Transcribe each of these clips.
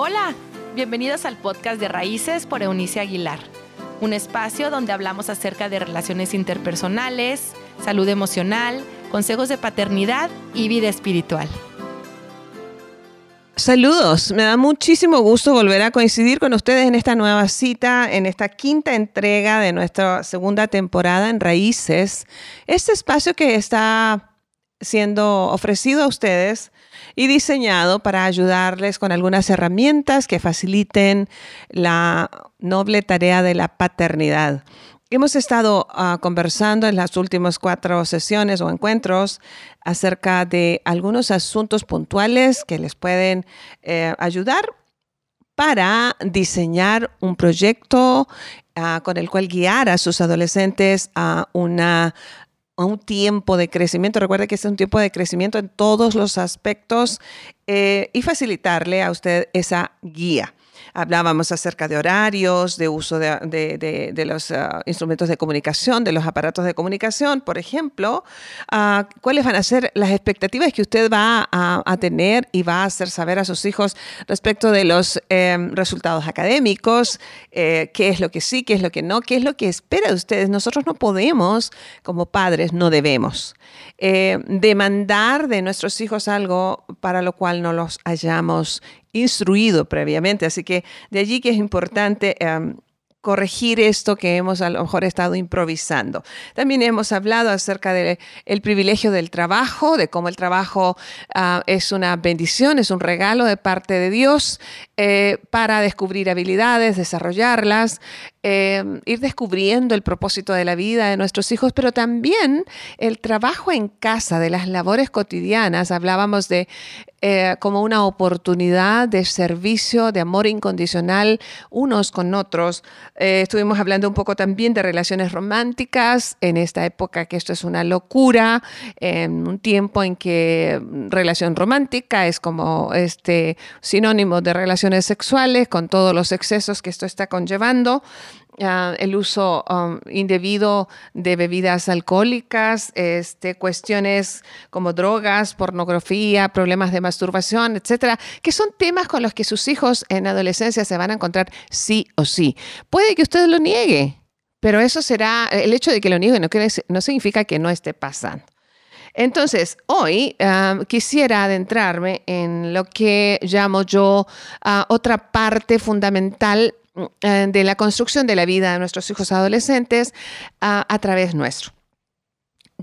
Hola, bienvenidos al podcast de Raíces por Eunice Aguilar, un espacio donde hablamos acerca de relaciones interpersonales, salud emocional, consejos de paternidad y vida espiritual. Saludos, me da muchísimo gusto volver a coincidir con ustedes en esta nueva cita, en esta quinta entrega de nuestra segunda temporada en Raíces. Este espacio que está siendo ofrecido a ustedes y diseñado para ayudarles con algunas herramientas que faciliten la noble tarea de la paternidad. Hemos estado ah, conversando en las últimas cuatro sesiones o encuentros acerca de algunos asuntos puntuales que les pueden eh, ayudar para diseñar un proyecto ah, con el cual guiar a sus adolescentes a una un tiempo de crecimiento. Recuerde que es un tiempo de crecimiento en todos los aspectos eh, y facilitarle a usted esa guía. Hablábamos acerca de horarios, de uso de, los ah, instrumentos de comunicación, de los aparatos de comunicación, por ejemplo. Ah, ¿Cuáles van a ser las expectativas que usted va a, tener y va a hacer saber a sus hijos respecto de los em, resultados académicos? Eh, ¿Qué es lo que sí, qué es lo que no? ¿Qué es lo que espera de ustedes? Nosotros no podemos, como padres, no debemos eh, demandar de nuestros hijos algo para lo cual no los hayamos instruido previamente. Así que de allí que es importante em, corregir esto que hemos a lo mejor estado improvisando. También hemos hablado acerca del privilegio del trabajo, de cómo el trabajo ah, es una bendición, es un regalo de parte de Dios eh, para descubrir habilidades, desarrollarlas, eh, ir descubriendo el propósito de la vida de nuestros hijos, pero también el trabajo en casa, de las labores cotidianas. Hablábamos de eh, como una oportunidad de servicio, de amor incondicional unos con otros. Eh, estuvimos hablando un poco también de relaciones románticas en esta época que esto es una locura, en un tiempo en que relación romántica es como este sinónimo de relaciones sexuales con todos los excesos que esto está conllevando. Ah, el uso um, indebido de bebidas alcohólicas, este, cuestiones como drogas, pornografía, problemas de masturbación, etcétera, que son temas con los que sus hijos en adolescencia se van a encontrar sí o sí. Puede que usted lo niegue, pero eso será, el hecho de que lo niegue no, significa que no esté pasando. Entonces, hoy ah, quisiera adentrarme en lo que llamo yo ah, otra parte fundamental de la construcción de la vida de nuestros hijos adolescentes a través nuestro.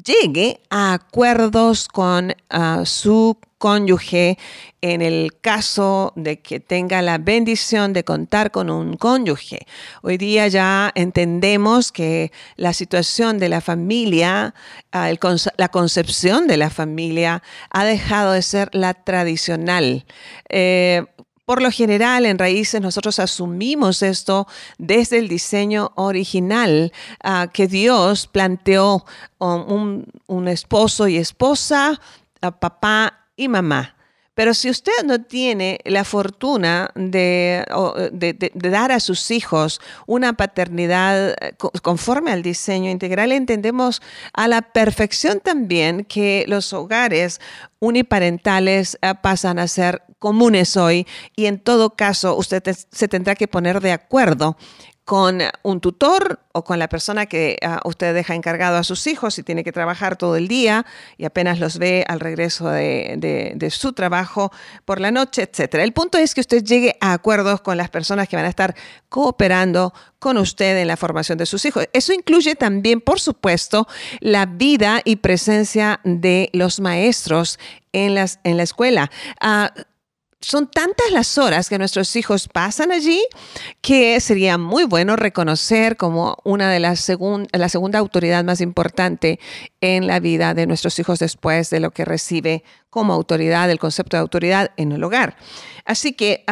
Llegue a acuerdos con ah, su cónyuge en el caso de que tenga la bendición de contar con un cónyuge. Hoy día ya entendemos que la situación de la familia, ah, la concepción de la familia ha dejado de ser la tradicional. Eh, por lo general, en Raíces nosotros asumimos esto desde el diseño original ah, que Dios planteó un, un esposo y esposa, papá y mamá. Pero si usted no tiene la fortuna de, dar a sus hijos una paternidad eh, conforme al diseño integral, entendemos a la perfección también que los hogares uniparentales eh, pasan a ser comunes hoy y en todo caso usted se tendrá que poner de acuerdo con un tutor o con la persona que ah, usted deja encargado a sus hijos y tiene que trabajar todo el día y apenas los ve al regreso de, su trabajo por la noche, etc. El punto es que usted llegue a acuerdos con las personas que van a estar cooperando con usted en la formación de sus hijos. Eso incluye también, por supuesto, la vida y presencia de los maestros en, las, en la escuela. Ah, son tantas las horas que nuestros hijos pasan allí que sería muy bueno reconocer como una de las la segunda autoridad más importante en la vida de nuestros hijos después de lo que recibe como autoridad, el concepto de autoridad en el hogar. Así que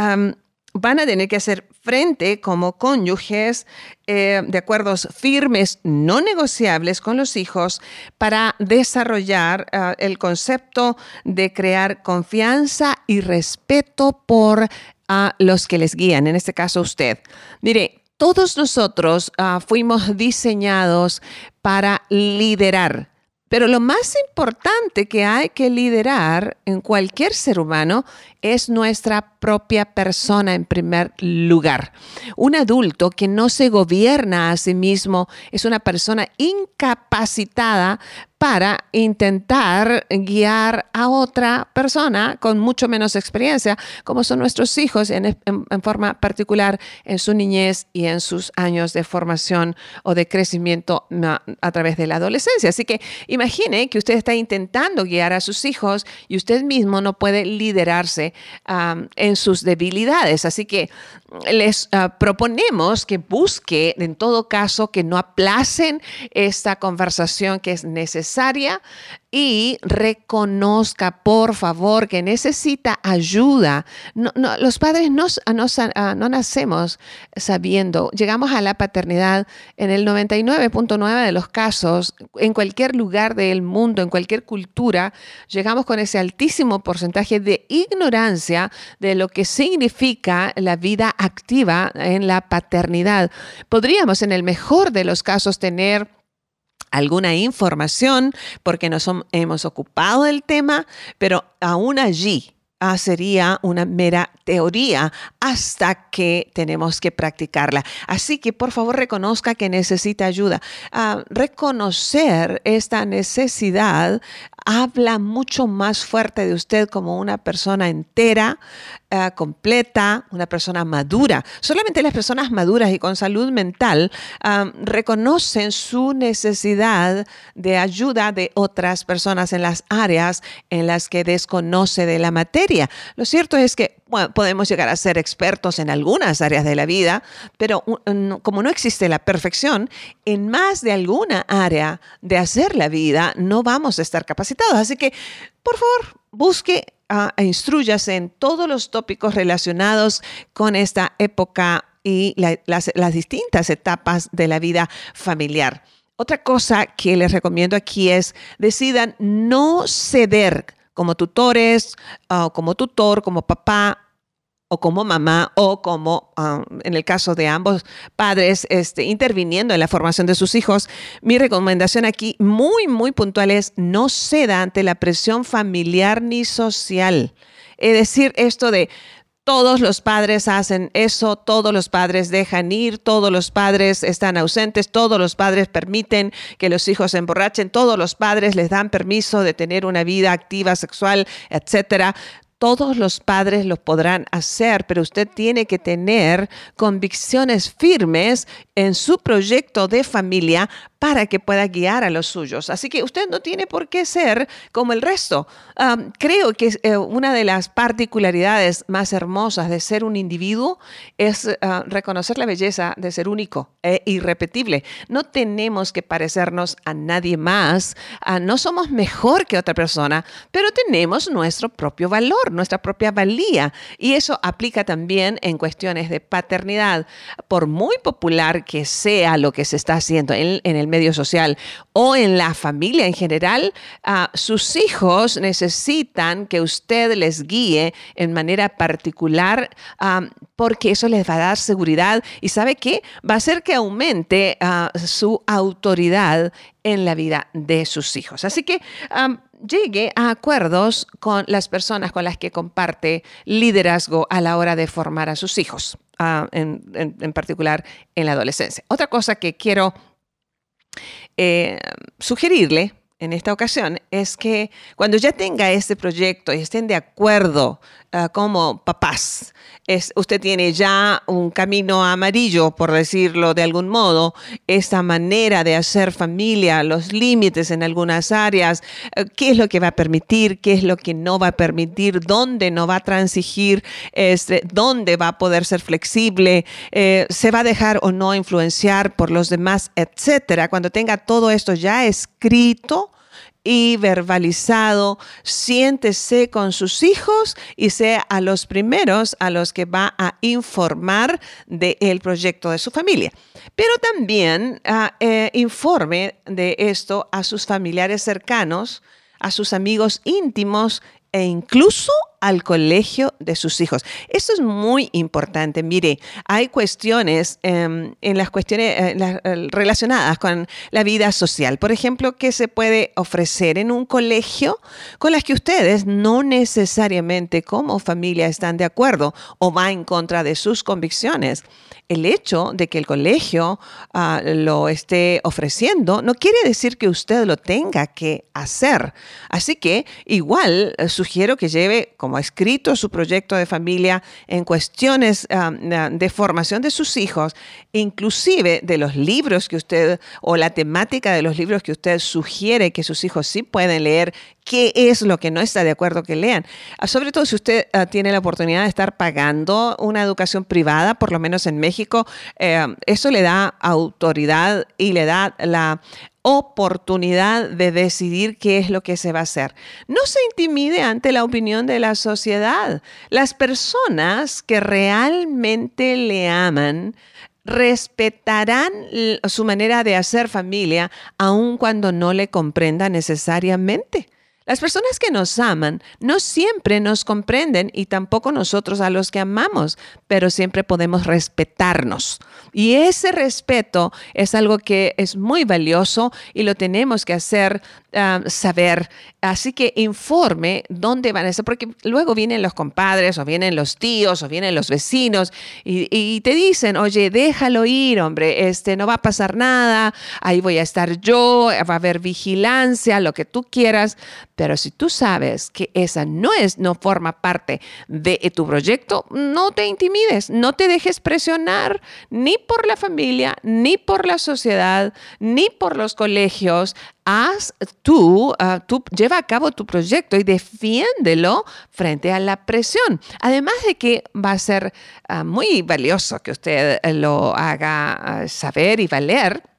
van a tener que hacer frente como cónyuges eh, de acuerdos firmes, no negociables con los hijos para desarrollar ah, el concepto de crear confianza y respeto por a los que les guían, en este caso usted. Mire, todos nosotros ah, fuimos diseñados para liderar Pero lo más importante que hay que liderar en cualquier ser humano es nuestra propia persona en primer lugar. Un adulto que no se gobierna a sí mismo es una persona incapacitada para intentar guiar a otra persona con mucho menos experiencia, como son nuestros hijos en, forma particular en su niñez y en sus años de formación o de crecimiento a través de la adolescencia. Así que imagine que usted está intentando guiar a sus hijos y usted mismo no puede liderarse en sus debilidades. Así que les ah, proponemos que busque, en todo caso, que no aplacen esta conversación que es necesaria y reconozca, por favor, que necesita ayuda. No, los padres no, no, no, nacemos sabiendo. Llegamos a la paternidad en el 99.9 de los casos, en cualquier lugar del mundo, en cualquier cultura, llegamos con ese altísimo porcentaje de ignorancia de lo que significa la vida activa en la paternidad. Podríamos, en el mejor de los casos, tener alguna información porque nos hemos ocupado del tema, pero aún allí ah, sería una mera teoría hasta que tenemos que practicarla. Así que por favor reconozca que necesita ayuda. Ah, reconocer esta necesidad habla mucho más fuerte de usted como una persona entera, eh, completa, una persona madura. Solamente las personas maduras y con salud mental reconocen su necesidad de ayuda de otras personas en las áreas en las que desconoce de la materia. Lo cierto es que podemos llegar a ser expertos en algunas áreas de la vida, pero como no existe la perfección, en más de alguna área de hacer la vida no vamos a estar capacitados. Así que, por favor, busque e instruyase en todos los tópicos relacionados con esta época y las, distintas etapas de la vida familiar. Otra cosa que les recomiendo aquí es decidan no ceder como tutores, o como tutor, como papá o como mamá o como ah, en el caso de ambos padres este, interviniendo en la formación de sus hijos, mi recomendación aquí muy, muy puntual es no ceda ante la presión familiar ni social. Es decir, esto de todos los padres hacen eso, todos los padres dejan ir, todos los padres están ausentes, todos los padres permiten que los hijos se emborrachen, todos los padres les dan permiso de tener una vida activa sexual, etcétera todos los padres lo podrán hacer, pero usted tiene que tener convicciones firmes en su proyecto de familia para que pueda guiar a los suyos. Así que usted no tiene por qué ser como el resto. creo que eh, una de las particularidades más hermosas de ser un individuo es ah, reconocer la belleza de ser único e irrepetible. No tenemos que parecernos a nadie más. Ah, no somos mejor que otra persona, pero tenemos nuestro propio valor, nuestra propia valía. Y eso aplica también en cuestiones de paternidad. Por muy popular que sea lo que se está haciendo en, el medio social o en la familia en general, ah, sus hijos necesitan que usted les guíe en manera particular ah, porque eso les va a dar seguridad y sabe qué, va a hacer que aumente ah, su autoridad en la vida de sus hijos. Así que llegue a acuerdos con las personas con las que comparte liderazgo a la hora de formar a sus hijos, en particular en la adolescencia. Otra cosa que quiero eh, sugerirle en esta ocasión es que cuando ya tenga este proyecto y estén de acuerdo ah, como papás, usted tiene ya un camino amarillo, por decirlo de algún modo, esta manera de hacer familia, los límites en algunas áreas, eh, qué es lo que va a permitir, qué es lo que no va a permitir, dónde no va a transigir, este, dónde va a poder ser flexible, eh, se va a dejar o no influenciar por los demás, etcétera. Cuando tenga todo esto ya escrito, y verbalizado, siéntese con sus hijos y sea a los primeros a los que va a informar del proyecto de su familia. Pero también ah, eh, informe de esto a sus familiares cercanos, a sus amigos íntimos e incluso al colegio de sus hijos. Esto es muy importante. Mire, hay cuestiones em, en las cuestiones eh, eh, relacionadas con la vida social. Por ejemplo, ¿qué se puede ofrecer en un colegio con las que ustedes no necesariamente como familia están de acuerdo o va en contra de sus convicciones? el hecho de que el colegio ah, lo esté ofreciendo no quiere decir que usted lo tenga que hacer. Así que igual eh, sugiero que lleve como escrito su proyecto de familia en cuestiones ah, de formación de sus hijos, inclusive de los libros que usted o la temática de los libros que usted sugiere que sus hijos sí pueden leer qué es lo que no está de acuerdo que lean. Ah, sobre todo si usted ah, tiene la oportunidad de estar pagando una educación privada, por lo menos en México, eh, eso le da autoridad y le da la oportunidad de decidir qué es lo que se va a hacer. No se intimide ante la opinión de la sociedad. Las personas que realmente le aman respetarán su manera de hacer familia aun cuando no le comprenda necesariamente. Las personas que nos aman no siempre nos comprenden y tampoco nosotros a los que amamos, pero siempre podemos respetarnos. Y ese respeto es algo que es muy valioso y lo tenemos que hacer ah, saber. Así que informe dónde van a estar, porque luego vienen los compadres o vienen los tíos o vienen los vecinos y, y te dicen, oye, déjalo ir, hombre, este, no va a pasar nada, ahí voy a estar yo, va a haber vigilancia, lo que tú quieras pero si tú sabes que esa no es, no forma parte de tu proyecto, no te intimides, no te dejes presionar ni por la familia, ni por la sociedad, ni por los colegios. Haz tú, ah, tú lleva a cabo tu proyecto y defiéndelo frente a la presión. Además de que va a ser ah, muy valioso que usted lo haga ah, saber y valer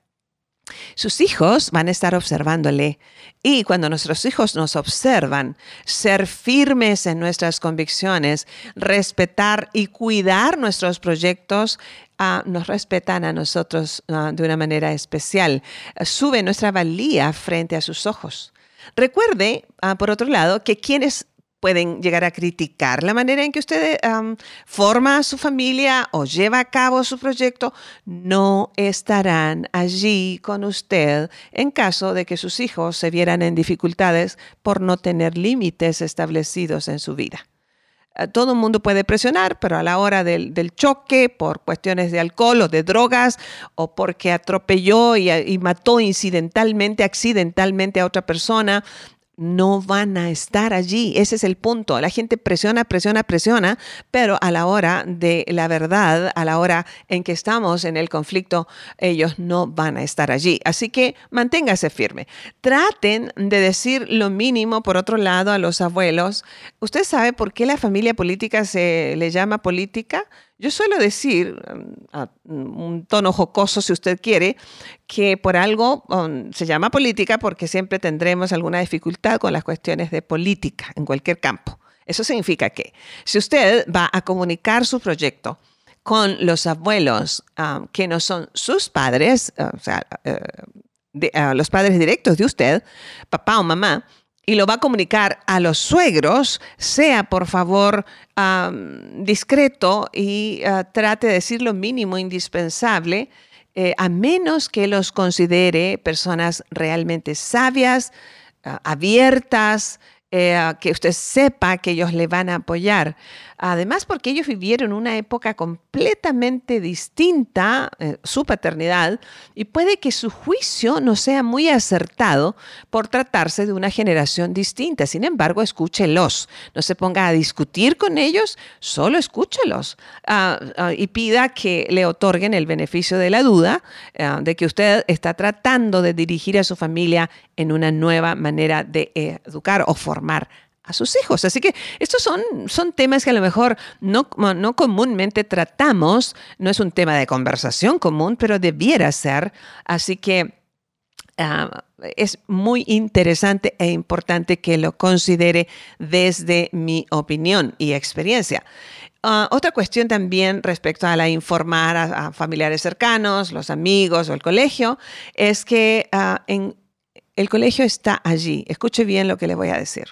sus hijos van a estar observándole y cuando nuestros hijos nos observan, ser firmes en nuestras convicciones, respetar y cuidar nuestros proyectos, ah, nos respetan a nosotros ah, de una manera especial. Sube nuestra valía frente a sus ojos. Recuerde, ah, por otro lado, que quienes pueden llegar a criticar la manera en que usted forma su familia o lleva a cabo su proyecto, no estarán allí con usted en caso de que sus hijos se vieran en dificultades por no tener límites establecidos en su vida. Eh, todo el mundo puede presionar, pero a la hora del, choque, por cuestiones de alcohol o de drogas, o porque atropelló y, mató incidentalmente, accidentalmente a otra persona, no van a estar allí. Ese es el punto. La gente presiona, presiona, presiona, pero a la hora de la verdad, a la hora en que estamos en el conflicto, ellos no van a estar allí. Así que manténgase firme. Traten de decir lo mínimo, por otro lado, a los abuelos. ¿Usted sabe por qué la familia política se le llama política? Yo suelo decir, um, a un tono jocoso si usted quiere, que por algo um, se llama política porque siempre tendremos alguna dificultad con las cuestiones de política en cualquier campo. Eso significa que si usted va a comunicar su proyecto con los abuelos um, que no son sus padres, o sea, uh, los padres directos de usted, papá o mamá, y lo va a comunicar a los suegros, sea por favor discreto y ah, trate de decir lo mínimo indispensable, eh, a menos que los considere personas realmente sabias, ah, abiertas, eh, que usted sepa que ellos le van a apoyar. Además, porque ellos vivieron una época completamente distinta, eh, su paternidad, y puede que su juicio no sea muy acertado por tratarse de una generación distinta. Sin embargo, escúchelos. No se ponga a discutir con ellos, solo escúchelos ah, ah, y pida que le otorguen el beneficio de la duda ah, de que usted está tratando de dirigir a su familia en una nueva manera de educar o formar a sus hijos. Así que estos son, son temas que a lo mejor no, no comúnmente tratamos, no es un tema de conversación común, pero debiera ser. Así que ah, es muy interesante e importante que lo considere desde mi opinión y experiencia. Ah, otra cuestión también respecto a la informar a, familiares cercanos, los amigos o el colegio, es que ah, en, el colegio está allí. Escuche bien lo que le voy a decir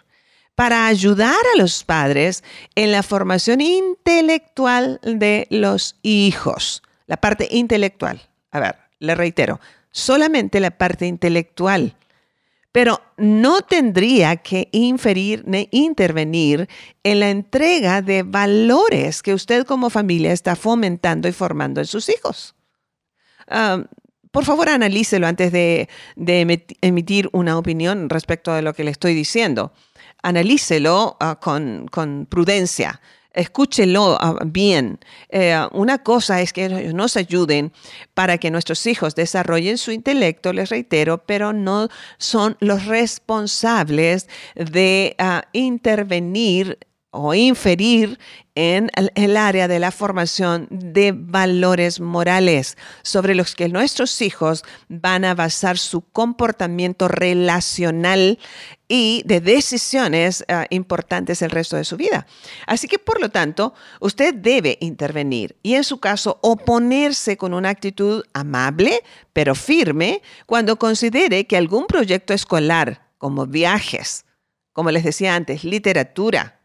para ayudar a los padres en la formación intelectual de los hijos. La parte intelectual. A ver, le reitero, solamente la parte intelectual. Pero no tendría que inferir ni intervenir en la entrega de valores que usted como familia está fomentando y formando en sus hijos. Ah, por favor, analícelo antes de, emitir una opinión respecto de lo que le estoy diciendo. Analícelo ah, con, prudencia escúchelo ah, bien. Eh, una cosa es que ellos nos ayuden para que nuestros hijos desarrollen su intelecto, les reitero, pero no son los responsables de intervenir o inferir en el área de la formación de valores morales sobre los que nuestros hijos van a basar su comportamiento relacional y de decisiones ah, importantes el resto de su vida. Así que, por lo tanto, usted debe intervenir y, en su caso, oponerse con una actitud amable, pero firme, cuando considere que algún proyecto escolar, como viajes, como les decía antes, literatura,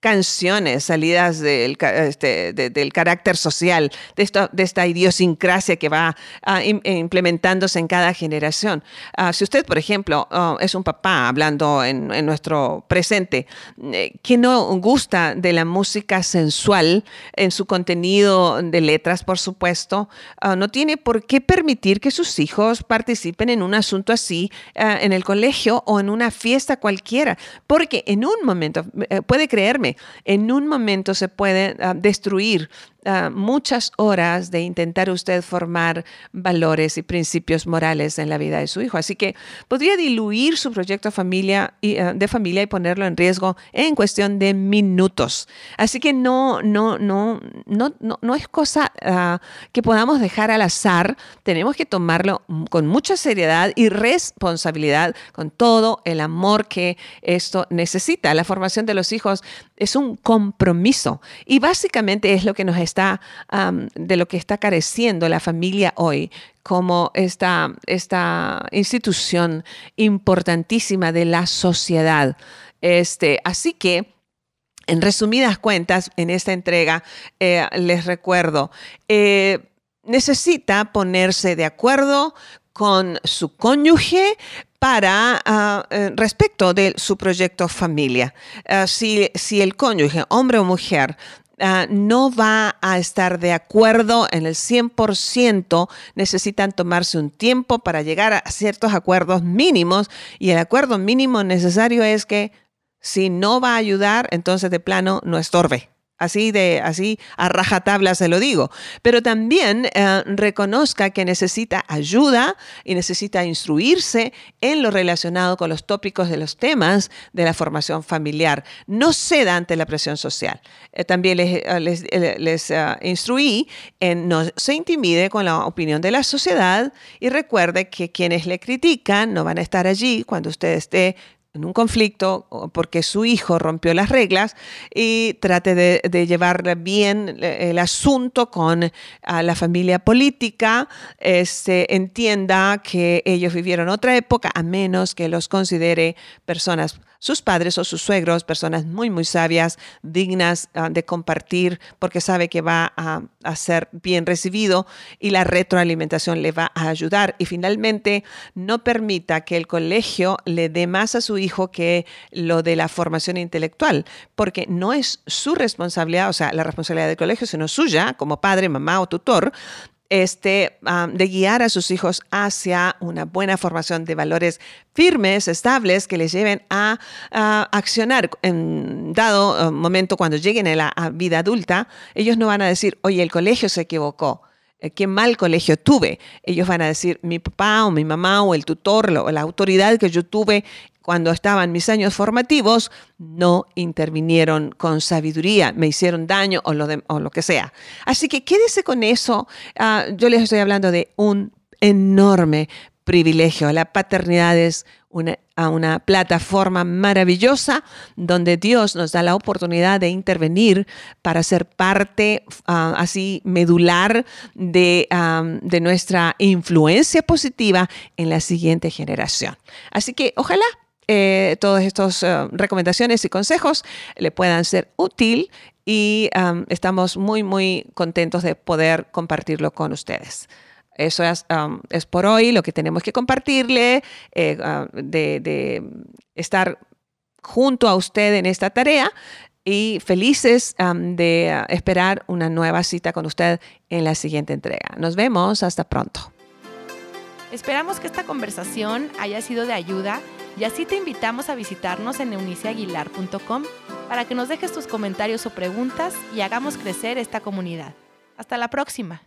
canciones salidas del, este, del carácter social, de, esta idiosincrasia que va ah, implementándose en cada generación. Ah, si usted, por ejemplo, oh, es un papá hablando en, nuestro presente, eh, que no gusta de la música sensual en su contenido de letras, por supuesto, no tiene por qué permitir que sus hijos participen en un asunto así en el colegio o en una fiesta cualquiera, porque en un momento, eh, puede creerme, en un momento se puede ah, destruir Ah, muchas horas de intentar usted formar valores y principios morales en la vida de su hijo. Así que podría diluir su proyecto familia y, ah, de familia y ponerlo en riesgo en cuestión de minutos. Así que no, no, no, no, no, es cosa ah, que podamos dejar al azar. Tenemos que tomarlo con mucha seriedad y responsabilidad, con todo el amor que esto necesita. La formación de los hijos es un compromiso y básicamente es lo que nos está de lo que está careciendo la familia hoy como esta, esta institución importantísima de la sociedad. Este, así que, en resumidas cuentas, en esta entrega, eh, les recuerdo, eh, necesita ponerse de acuerdo con su cónyuge para ah, eh, respecto de su proyecto familia. Ah, si, si, el cónyuge, hombre o mujer, Ah, no va a estar de acuerdo en el 100%, necesitan tomarse un tiempo para llegar a ciertos acuerdos mínimos y el acuerdo mínimo necesario es que si no va a ayudar, entonces de plano no estorbe. Así de, así a rajatabla se lo digo. Pero también eh, reconozca que necesita ayuda y necesita instruirse en lo relacionado con los tópicos de los temas de la formación familiar. No ceda ante la presión social. Eh, también les, eh, les, instruí en no se intimide con la opinión de la sociedad y recuerde que quienes le critican no van a estar allí cuando usted esté en un conflicto porque su hijo rompió las reglas y trate de, llevar bien el asunto con la familia política, este, entienda que ellos vivieron otra época a menos que los considere personas sus padres o sus suegros, personas muy, muy sabias, dignas ah, de compartir, porque sabe que va a, ser bien recibido y la retroalimentación le va a ayudar. Y finalmente, no permita que el colegio le dé más a su hijo que lo de la formación intelectual, porque no es su responsabilidad, o sea, la responsabilidad del colegio, sino suya como padre, mamá o tutor, este, de guiar a sus hijos hacia una buena formación de valores firmes, estables, que les lleven a, accionar en dado uh, momento cuando lleguen a la vida adulta. Ellos no van a decir, oye, el colegio se equivocó. Eh, qué mal colegio tuve. Ellos van a decir, mi papá o mi mamá o el tutor o la autoridad que yo tuve cuando estaban mis años formativos, no intervinieron con sabiduría, me hicieron daño o lo, o lo que sea. Así que quédese con eso. Ah, yo les estoy hablando de un enorme privilegio. La paternidad es una, una, plataforma maravillosa donde Dios nos da la oportunidad de intervenir para ser parte ah, así medular de, de nuestra influencia positiva en la siguiente generación. Así que ojalá eh, todas estas eh, recomendaciones y consejos le puedan ser útil y um, estamos muy, muy contentos de poder compartirlo con ustedes. Eso es, um, es por hoy lo que tenemos que compartirle, eh, uh, de, de estar junto a usted en esta tarea y felices um, de uh, esperar una nueva cita con usted en la siguiente entrega. Nos vemos, hasta pronto. Esperamos que esta conversación haya sido de ayuda y así te invitamos a visitarnos en euniciaguilar.com para que nos dejes tus comentarios o preguntas y hagamos crecer esta comunidad. Hasta la próxima.